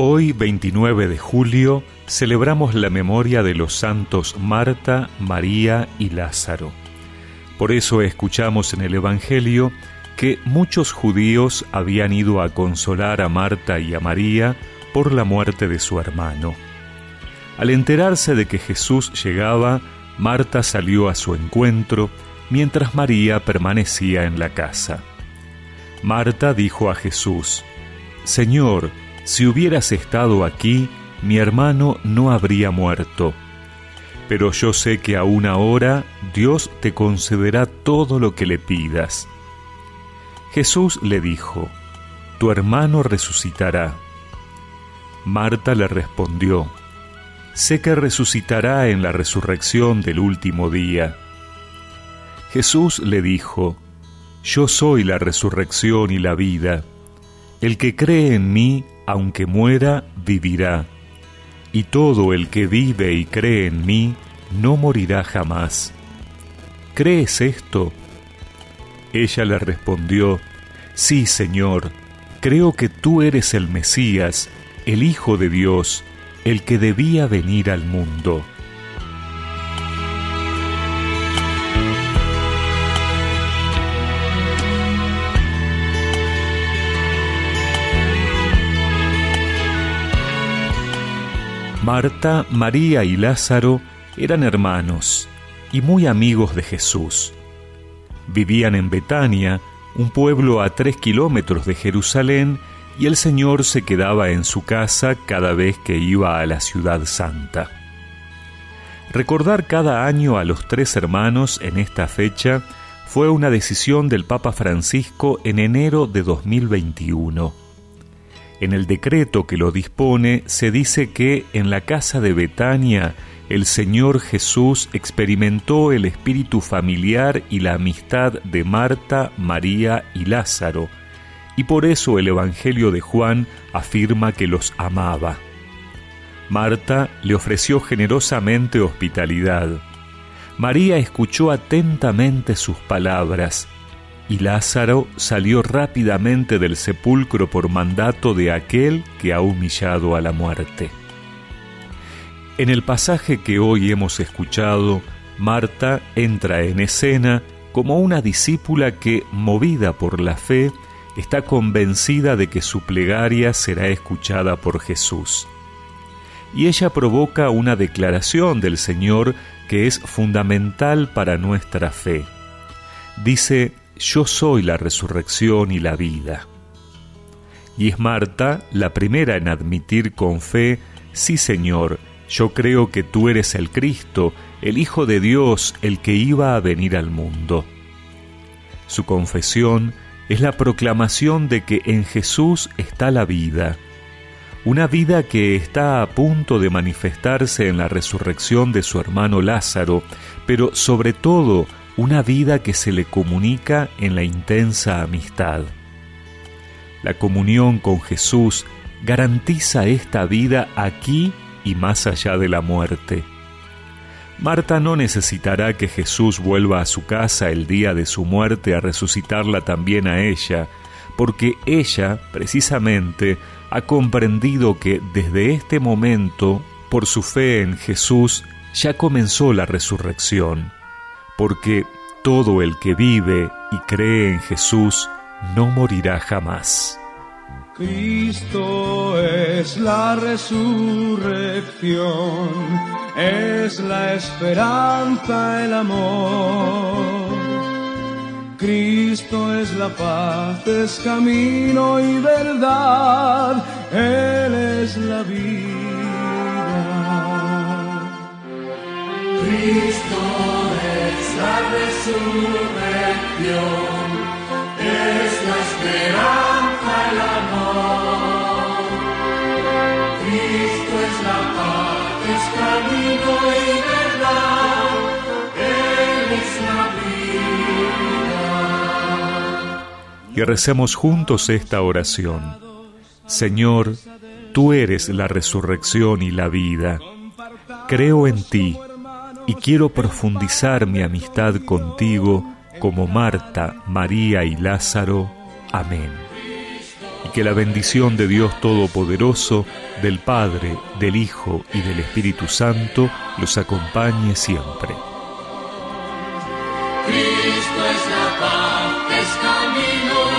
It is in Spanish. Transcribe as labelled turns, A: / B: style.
A: Hoy, 29 de julio, celebramos la memoria de los santos Marta, María y Lázaro. Por eso escuchamos en el Evangelio que muchos judíos habían ido a consolar a Marta y a María por la muerte de su hermano. Al enterarse de que Jesús llegaba, Marta salió a su encuentro, mientras María permanecía en la casa. Marta dijo a Jesús, Señor, si hubieras estado aquí, mi hermano no habría muerto. Pero yo sé que aún ahora Dios te concederá todo lo que le pidas. Jesús le dijo, Tu hermano resucitará. Marta le respondió, Sé que resucitará en la resurrección del último día. Jesús le dijo, Yo soy la resurrección y la vida. El que cree en mí, aunque muera, vivirá. Y todo el que vive y cree en mí, no morirá jamás. ¿Crees esto? Ella le respondió, Sí, Señor, creo que tú eres el Mesías, el Hijo de Dios, el que debía venir al mundo. Marta, María y Lázaro eran hermanos y muy amigos de Jesús. Vivían en Betania, un pueblo a tres kilómetros de Jerusalén, y el Señor se quedaba en su casa cada vez que iba a la ciudad santa. Recordar cada año a los tres hermanos en esta fecha fue una decisión del Papa Francisco en enero de 2021 en el decreto que lo dispone se dice que en la casa de Betania el Señor Jesús experimentó el espíritu familiar y la amistad de Marta, María y Lázaro, y por eso el Evangelio de Juan afirma que los amaba. Marta le ofreció generosamente hospitalidad. María escuchó atentamente sus palabras y Lázaro salió rápidamente del sepulcro por mandato de aquel que ha humillado a la muerte. En el pasaje que hoy hemos escuchado, Marta entra en escena como una discípula que, movida por la fe, está convencida de que su plegaria será escuchada por Jesús. Y ella provoca una declaración del Señor que es fundamental para nuestra fe. Dice, yo soy la resurrección y la vida. Y es Marta la primera en admitir con fe, sí Señor, yo creo que tú eres el Cristo, el Hijo de Dios, el que iba a venir al mundo. Su confesión es la proclamación de que en Jesús está la vida, una vida que está a punto de manifestarse en la resurrección de su hermano Lázaro, pero sobre todo una vida que se le comunica en la intensa amistad. La comunión con Jesús garantiza esta vida aquí y más allá de la muerte. Marta no necesitará que Jesús vuelva a su casa el día de su muerte a resucitarla también a ella, porque ella, precisamente, ha comprendido que desde este momento, por su fe en Jesús, ya comenzó la resurrección porque todo el que vive y cree en Jesús no morirá jamás.
B: Cristo es la resurrección, es la esperanza, el amor. Cristo es la paz, es camino y verdad, Él es la vida.
C: Cristo la resurrección, es la esperanza, el amor. Cristo es la paz, es camino y verdad, Él es la vida.
A: Y recemos juntos esta oración. Señor, tú eres la resurrección y la vida. Creo en ti y quiero profundizar mi amistad contigo como Marta, María y Lázaro. Amén. Y que la bendición de Dios Todopoderoso, del Padre, del Hijo y del Espíritu Santo los acompañe siempre. Cristo es la paz, es camino.